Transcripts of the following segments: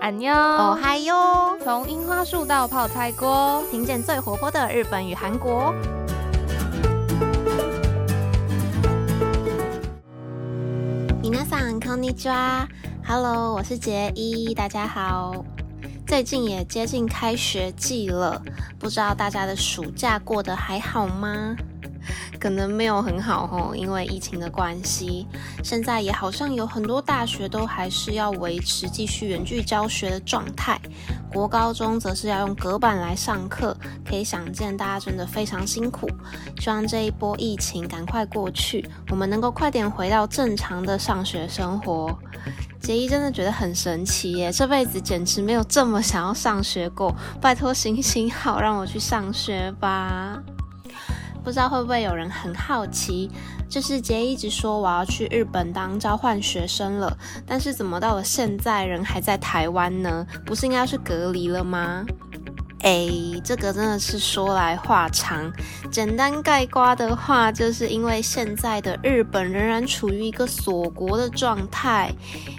安妞，哦嗨哟！从樱花树到泡菜锅，听见最活泼的日本与韩国。皆さんこんにちは，Hello，我是杰一，大家好。最近也接近开学季了，不知道大家的暑假过得还好吗？ 可能没有很好哦，因为疫情的关系，现在也好像有很多大学都还是要维持继续远距教学的状态，国高中则是要用隔板来上课，可以想见大家真的非常辛苦。希望这一波疫情赶快过去，我们能够快点回到正常的上学生活。杰伊真的觉得很神奇耶，这辈子简直没有这么想要上学过，拜托行行好，让我去上学吧。不知道会不会有人很好奇，就是杰一直说我要去日本当交换学生了，但是怎么到了现在人还在台湾呢？不是应该要去隔离了吗？哎，这个真的是说来话长。简单概括的话，就是因为现在的日本仍然处于一个锁国的状态。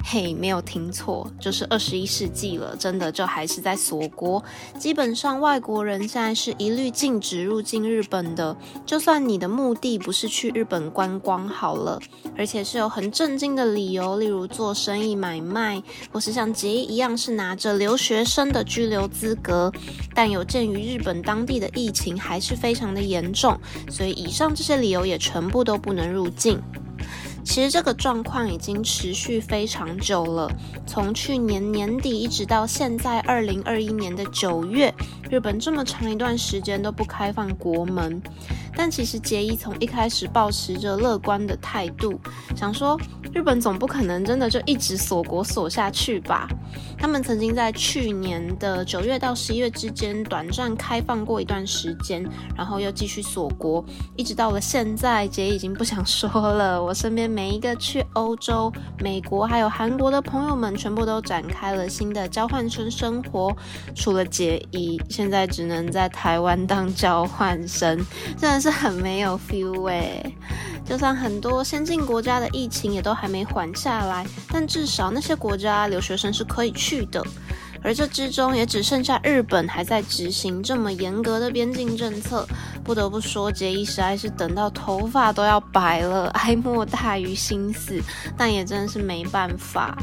嘿，没有听错，就是二十一世纪了，真的就还是在锁国。基本上外国人现在是一律禁止入境日本的。就算你的目的不是去日本观光好了，而且是有很正经的理由，例如做生意买卖，或是像杰一样是拿着留学生的居留资格。但有鉴于日本当地的疫情还是非常的严重，所以以上这些理由也全部都不能入境。其实这个状况已经持续非常久了，从去年年底一直到现在二零二一年的九月，日本这么长一段时间都不开放国门。但其实杰伊从一开始保持着乐观的态度，想说日本总不可能真的就一直锁国锁下去吧？他们曾经在去年的九月到十一月之间短暂开放过一段时间，然后又继续锁国，一直到了现在，杰已经不想说了。我身边每一个去欧洲、美国还有韩国的朋友们，全部都展开了新的交换生生活，除了杰伊，现在只能在台湾当交换生，真的。是很没有 feel 哎，就算很多先进国家的疫情也都还没缓下来，但至少那些国家留学生是可以去的。而这之中也只剩下日本还在执行这么严格的边境政策。不得不说，杰伊实在是等到头发都要白了，哀莫大于心死，但也真的是没办法。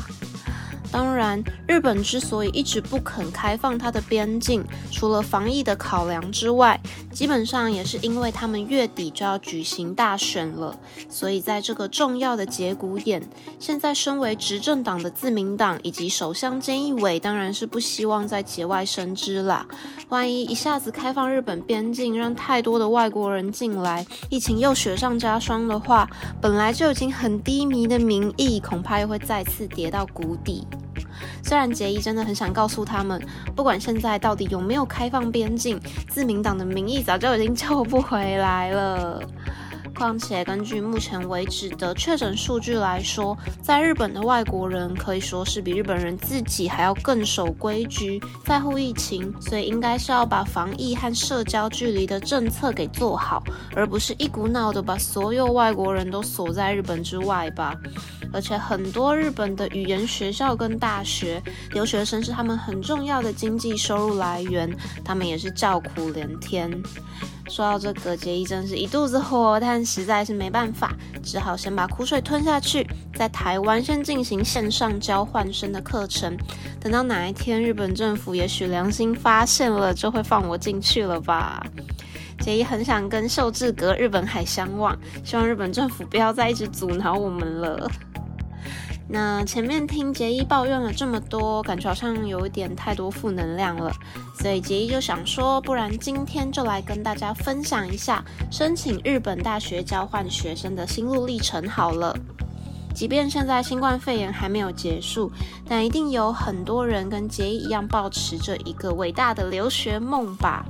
当然，日本之所以一直不肯开放它的边境，除了防疫的考量之外，基本上也是因为他们月底就要举行大选了。所以在这个重要的节骨眼，现在身为执政党的自民党以及首相菅义伟，当然是不希望在节外生枝啦。万一一下子开放日本边境，让太多的外国人进来，疫情又雪上加霜的话，本来就已经很低迷的民意，恐怕又会再次跌到谷底。虽然杰伊真的很想告诉他们，不管现在到底有没有开放边境，自民党的民意早就已经救不回来了。况且，根据目前为止的确诊数据来说，在日本的外国人可以说是比日本人自己还要更守规矩，在乎疫情，所以应该是要把防疫和社交距离的政策给做好，而不是一股脑的把所有外国人都锁在日本之外吧。而且很多日本的语言学校跟大学留学生是他们很重要的经济收入来源，他们也是叫苦连天。说到这个，杰伊真是一肚子火，但实在是没办法，只好先把苦水吞下去，在台湾先进行线上交换生的课程。等到哪一天日本政府也许良心发现了，就会放我进去了吧。杰伊很想跟秀智阁日本海相望，希望日本政府不要再一直阻挠我们了。那前面听杰伊抱怨了这么多，感觉好像有一点太多负能量了，所以杰伊就想说，不然今天就来跟大家分享一下申请日本大学交换学生的心路历程好了。即便现在新冠肺炎还没有结束，但一定有很多人跟杰伊一样，抱持着一个伟大的留学梦吧。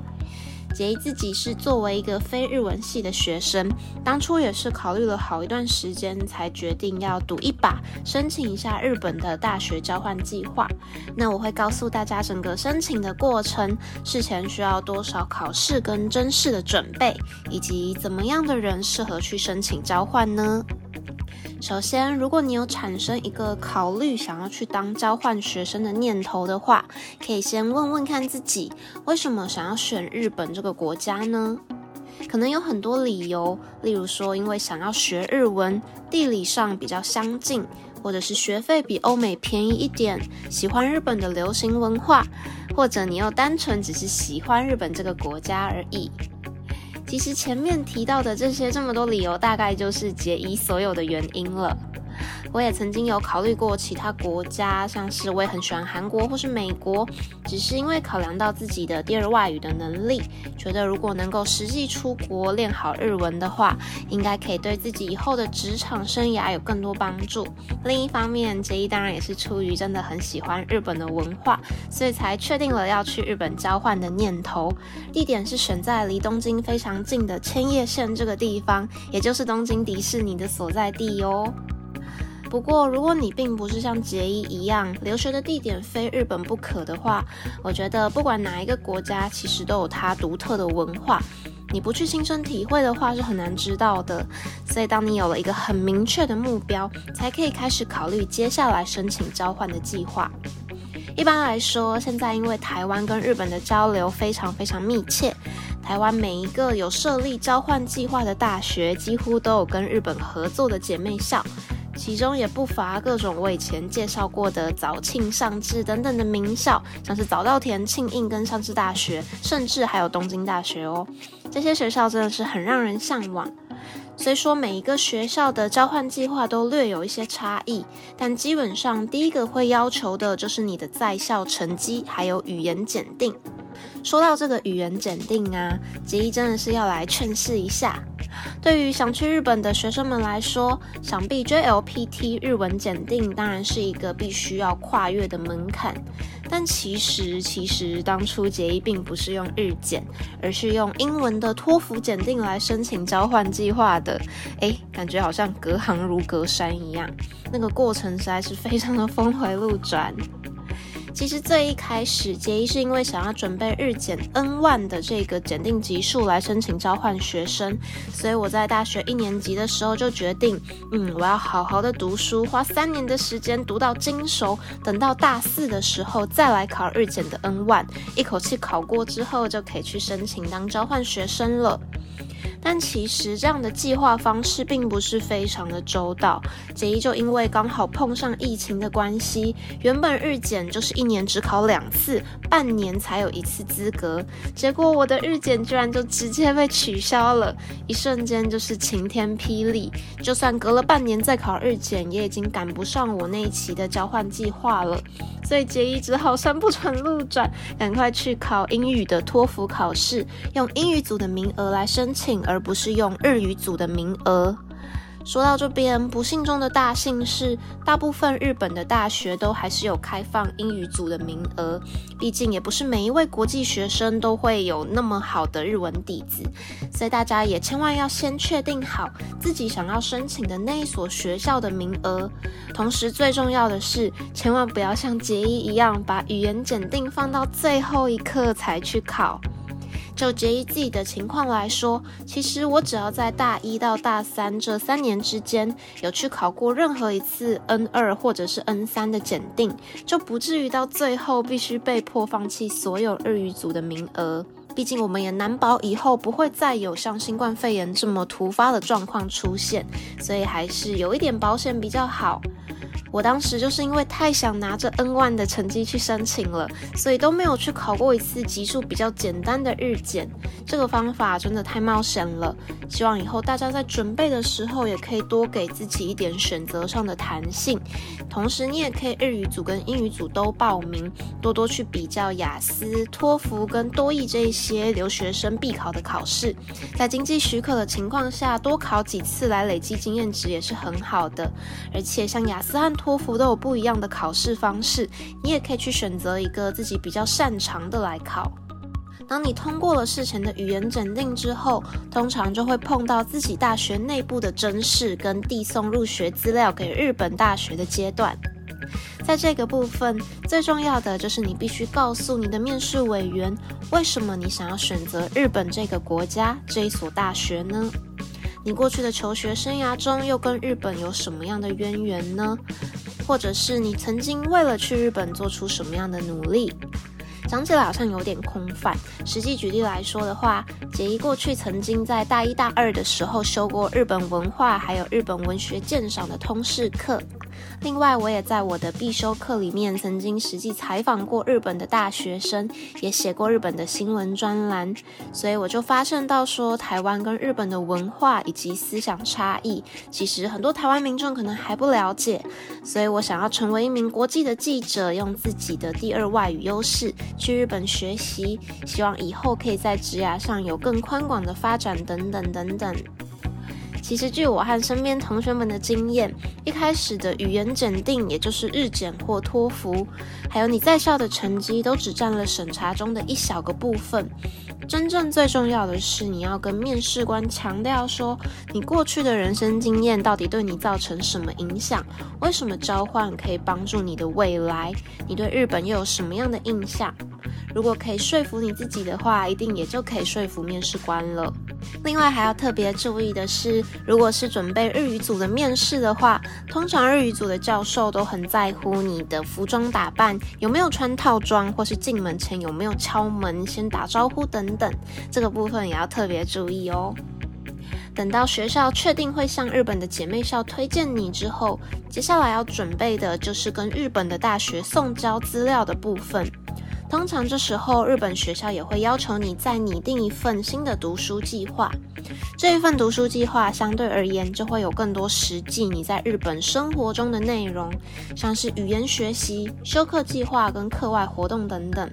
杰伊自己是作为一个非日文系的学生，当初也是考虑了好一段时间，才决定要赌一把，申请一下日本的大学交换计划。那我会告诉大家整个申请的过程，事前需要多少考试跟真试的准备，以及怎么样的人适合去申请交换呢？首先，如果你有产生一个考虑想要去当交换学生的念头的话，可以先问问看自己，为什么想要选日本这个国家呢？可能有很多理由，例如说，因为想要学日文，地理上比较相近，或者是学费比欧美便宜一点，喜欢日本的流行文化，或者你又单纯只是喜欢日本这个国家而已。其实前面提到的这些这么多理由，大概就是结衣所有的原因了。我也曾经有考虑过其他国家，像是我也很喜欢韩国或是美国，只是因为考量到自己的第二外语的能力，觉得如果能够实际出国练好日文的话，应该可以对自己以后的职场生涯有更多帮助。另一方面，杰伊当然也是出于真的很喜欢日本的文化，所以才确定了要去日本交换的念头。地点是选在离东京非常近的千叶县这个地方，也就是东京迪士尼的所在地哦。不过，如果你并不是像杰伊一样留学的地点非日本不可的话，我觉得不管哪一个国家，其实都有它独特的文化。你不去亲身体会的话，是很难知道的。所以，当你有了一个很明确的目标，才可以开始考虑接下来申请交换的计划。一般来说，现在因为台湾跟日本的交流非常非常密切，台湾每一个有设立交换计划的大学，几乎都有跟日本合作的姐妹校。其中也不乏各种我以前介绍过的早庆、上智等等的名校，像是早稻田、庆应跟上智大学，甚至还有东京大学哦。这些学校真的是很让人向往。虽说每一个学校的交换计划都略有一些差异，但基本上第一个会要求的就是你的在校成绩，还有语言检定。说到这个语言检定啊，杰伊真的是要来劝示一下。对于想去日本的学生们来说，想必 JLPT 日文检定当然是一个必须要跨越的门槛。但其实，其实当初杰伊并不是用日检，而是用英文的托福检定来申请交换计划的。诶，感觉好像隔行如隔山一样，那个过程实在是非常的峰回路转。其实最一开始，杰伊是因为想要准备日检 N 万的这个检定级数来申请交换学生，所以我在大学一年级的时候就决定，嗯，我要好好的读书，花三年的时间读到精熟，等到大四的时候再来考日检的 N 万，一口气考过之后就可以去申请当交换学生了。但其实这样的计划方式并不是非常的周到。杰伊就因为刚好碰上疫情的关系，原本日检就是一年只考两次，半年才有一次资格。结果我的日检居然就直接被取消了，一瞬间就是晴天霹雳。就算隔了半年再考日检，也已经赶不上我那一期的交换计划了。所以杰伊只好山不转路转，赶快去考英语的托福考试，用英语组的名额来申请。而不是用日语组的名额。说到这边，不幸中的大幸是，大部分日本的大学都还是有开放英语组的名额。毕竟也不是每一位国际学生都会有那么好的日文底子，所以大家也千万要先确定好自己想要申请的那一所学校的名额。同时，最重要的是，千万不要像杰伊一样，把语言检定放到最后一刻才去考。就杰伊自己的情况来说，其实我只要在大一到大三这三年之间有去考过任何一次 N 二或者是 N 三的检定，就不至于到最后必须被迫放弃所有日语组的名额。毕竟我们也难保以后不会再有像新冠肺炎这么突发的状况出现，所以还是有一点保险比较好。我当时就是因为太想拿着 N 万的成绩去申请了，所以都没有去考过一次级数比较简单的日检。这个方法真的太冒险了。希望以后大家在准备的时候，也可以多给自己一点选择上的弹性。同时，你也可以日语组跟英语组都报名，多多去比较雅思、托福跟多益这一些留学生必考的考试。在经济许可的情况下，多考几次来累积经验值也是很好的。而且，像雅思和托福都有不一样的考试方式，你也可以去选择一个自己比较擅长的来考。当你通过了事前的语言检定之后，通常就会碰到自己大学内部的甄试跟递送入学资料给日本大学的阶段。在这个部分，最重要的就是你必须告诉你的面试委员，为什么你想要选择日本这个国家这一所大学呢？你过去的求学生涯中又跟日本有什么样的渊源呢？或者是你曾经为了去日本做出什么样的努力？讲起来好像有点空泛。实际举例来说的话，杰一过去曾经在大一、大二的时候修过日本文化还有日本文学鉴赏的通识课。另外，我也在我的必修课里面曾经实际采访过日本的大学生，也写过日本的新闻专栏，所以我就发现到说，台湾跟日本的文化以及思想差异，其实很多台湾民众可能还不了解。所以我想要成为一名国际的记者，用自己的第二外语优势去日本学习，希望以后可以在职涯上有更宽广的发展，等等等等。其实，据我和身边同学们的经验，一开始的语言检定，也就是日检或托福，还有你在校的成绩，都只占了审查中的一小个部分。真正最重要的是，你要跟面试官强调说，你过去的人生经验到底对你造成什么影响？为什么交换可以帮助你的未来？你对日本又有什么样的印象？如果可以说服你自己的话，一定也就可以说服面试官了。另外还要特别注意的是，如果是准备日语组的面试的话，通常日语组的教授都很在乎你的服装打扮有没有穿套装，或是进门前有没有敲门先打招呼等等，这个部分也要特别注意哦。等到学校确定会向日本的姐妹校推荐你之后，接下来要准备的就是跟日本的大学送交资料的部分。通常这时候，日本学校也会要求你再拟定一份新的读书计划。这一份读书计划相对而言，就会有更多实际你在日本生活中的内容，像是语言学习、修课计划跟课外活动等等。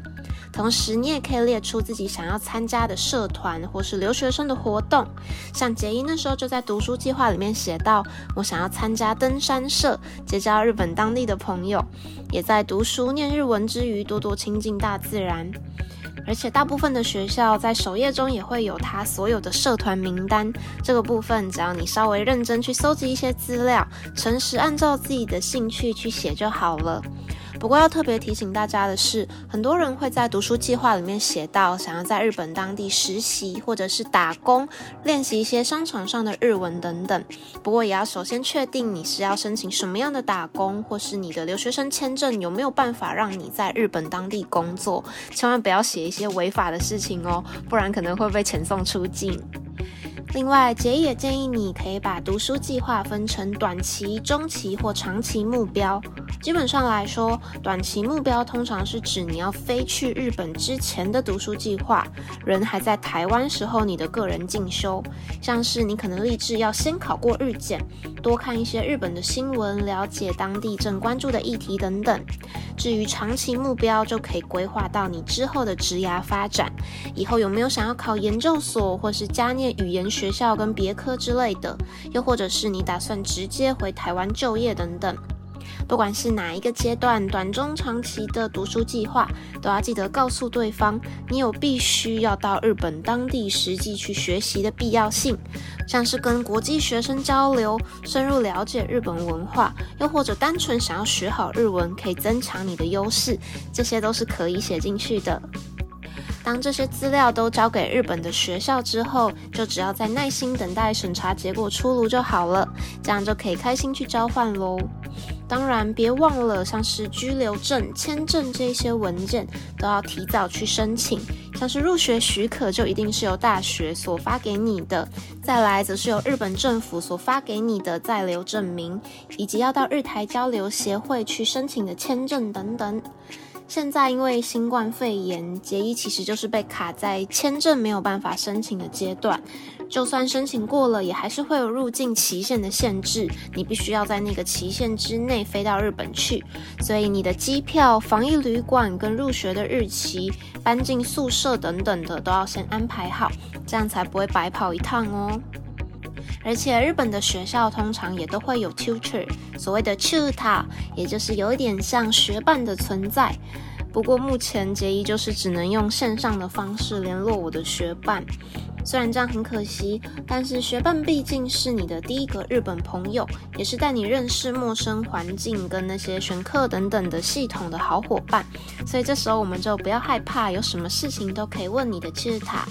同时，你也可以列出自己想要参加的社团或是留学生的活动。像杰伊那时候就在读书计划里面写到，我想要参加登山社，结交日本当地的朋友，也在读书念日文之余，多多亲近大自然。而且，大部分的学校在首页中也会有他所有的社团名单。这个部分，只要你稍微认真去搜集一些资料，诚实按照自己的兴趣去写就好了。不过要特别提醒大家的是，很多人会在读书计划里面写到想要在日本当地实习或者是打工，练习一些商场上的日文等等。不过也要首先确定你是要申请什么样的打工，或是你的留学生签证有没有办法让你在日本当地工作。千万不要写一些违法的事情哦，不然可能会被遣送出境。另外，杰也建议你可以把读书计划分成短期、中期或长期目标。基本上来说，短期目标通常是指你要飞去日本之前的读书计划，人还在台湾时候你的个人进修，像是你可能立志要先考过日检，多看一些日本的新闻，了解当地正关注的议题等等。至于长期目标，就可以规划到你之后的职涯发展，以后有没有想要考研究所，或是加念语言学校跟别科之类的，又或者是你打算直接回台湾就业等等。不管是哪一个阶段，短中长期的读书计划，都要记得告诉对方，你有必须要到日本当地实际去学习的必要性，像是跟国际学生交流，深入了解日本文化，又或者单纯想要学好日文，可以增强你的优势，这些都是可以写进去的。当这些资料都交给日本的学校之后，就只要再耐心等待审查结果出炉就好了，这样就可以开心去交换喽。当然，别忘了像是居留证、签证这些文件都要提早去申请。像是入学许可就一定是由大学所发给你的，再来则是由日本政府所发给你的在留证明，以及要到日台交流协会去申请的签证等等。现在因为新冠肺炎，结衣其实就是被卡在签证没有办法申请的阶段。就算申请过了，也还是会有入境期限的限制，你必须要在那个期限之内飞到日本去。所以你的机票、防疫旅馆跟入学的日期、搬进宿舍等等的都要先安排好，这样才不会白跑一趟哦。而且日本的学校通常也都会有 tutor，所谓的 tutor，也就是有一点像学伴的存在。不过目前结衣就是只能用线上的方式联络我的学伴，虽然这样很可惜，但是学伴毕竟是你的第一个日本朋友，也是带你认识陌生环境跟那些选课等等的系统的好伙伴，所以这时候我们就不要害怕，有什么事情都可以问你的 tutor。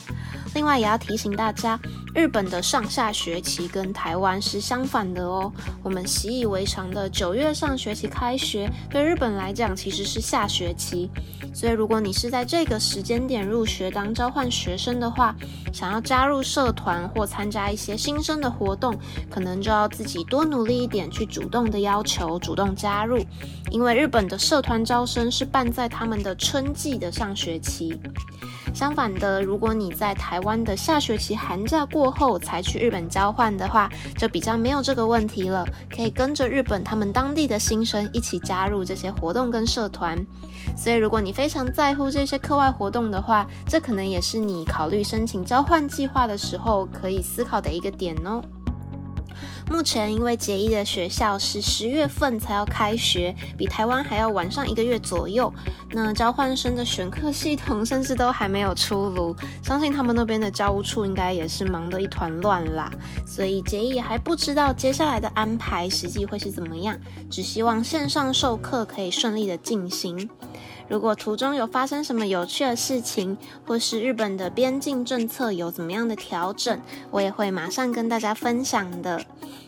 另外也要提醒大家，日本的上下学期跟台湾是相反的哦。我们习以为常的九月上学期开学，对日本来讲其实是下学期。所以如果你是在这个时间点入学当交换学生的话，想要加入社团或参加一些新生的活动，可能就要自己多努力一点，去主动的要求，主动加入。因为日本的社团招生是办在他们的春季的上学期。相反的，如果你在台湾的下学期寒假过后才去日本交换的话，就比较没有这个问题了，可以跟着日本他们当地的新生一起加入这些活动跟社团。所以，如果你非常在乎这些课外活动的话，这可能也是你考虑申请交换计划的时候可以思考的一个点哦。目前，因为杰一的学校是十月份才要开学，比台湾还要晚上一个月左右。那交换生的选课系统甚至都还没有出炉，相信他们那边的教务处应该也是忙得一团乱啦。所以杰一还不知道接下来的安排实际会是怎么样，只希望线上授课可以顺利的进行。如果途中有发生什么有趣的事情，或是日本的边境政策有怎么样的调整，我也会马上跟大家分享的。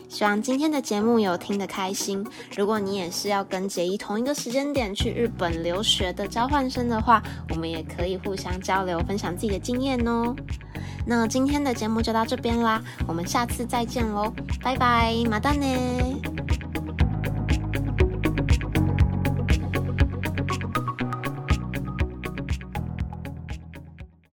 希望今天的节目有听得开心。如果你也是要跟杰一同一个时间点去日本留学的交换生的话，我们也可以互相交流，分享自己的经验哦。那今天的节目就到这边啦，我们下次再见喽，拜拜，马达呢。